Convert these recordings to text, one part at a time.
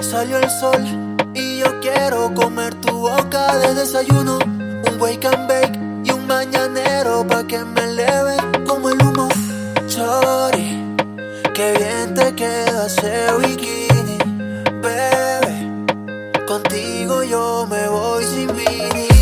Salió el sol y yo quiero comer tu boca de desayuno. Un wake and bake y un mañanero pa' que me eleve como el humo. Chori, qué bien te queda ese bikini, bebé. Contigo yo me voy sin vivir.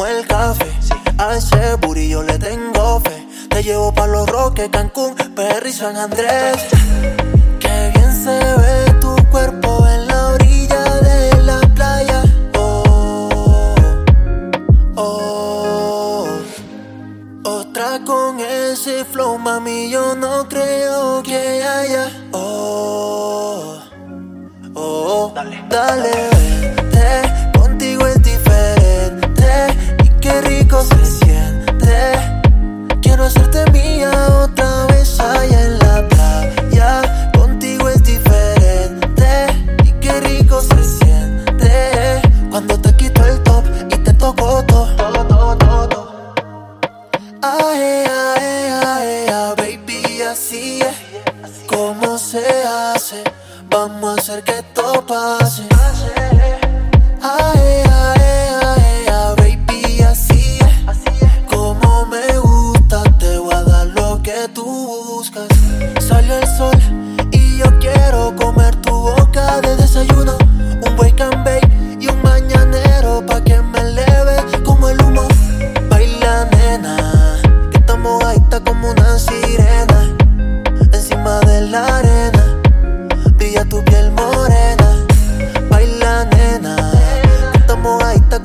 Como el café. A ese booty yo le tengo fe. Te llevo pa' los Roques, Cancún, Perry, San Andrés. Qué bien se ve tu cuerpo en la orilla de la playa. Oh, oh. Otra con ese flow, mami, yo no creo que haya. Oh, oh, dale, dale, así es. ¿Cómo se hace? Vamos a hacer que esto pase.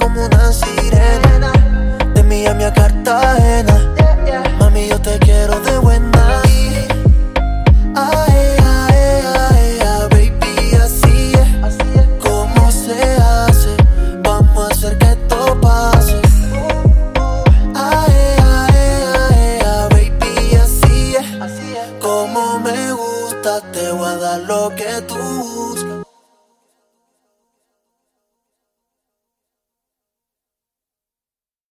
como una sirena. De Miami a Cartagena. Mami, yo te quiero de buena. Ay, ay, ay, ay, baby, así es. Como se hace? Vamos a hacer que esto pase. Ay, ay, ay, baby, así es. Como me gusta, te voy a dar lo que tú.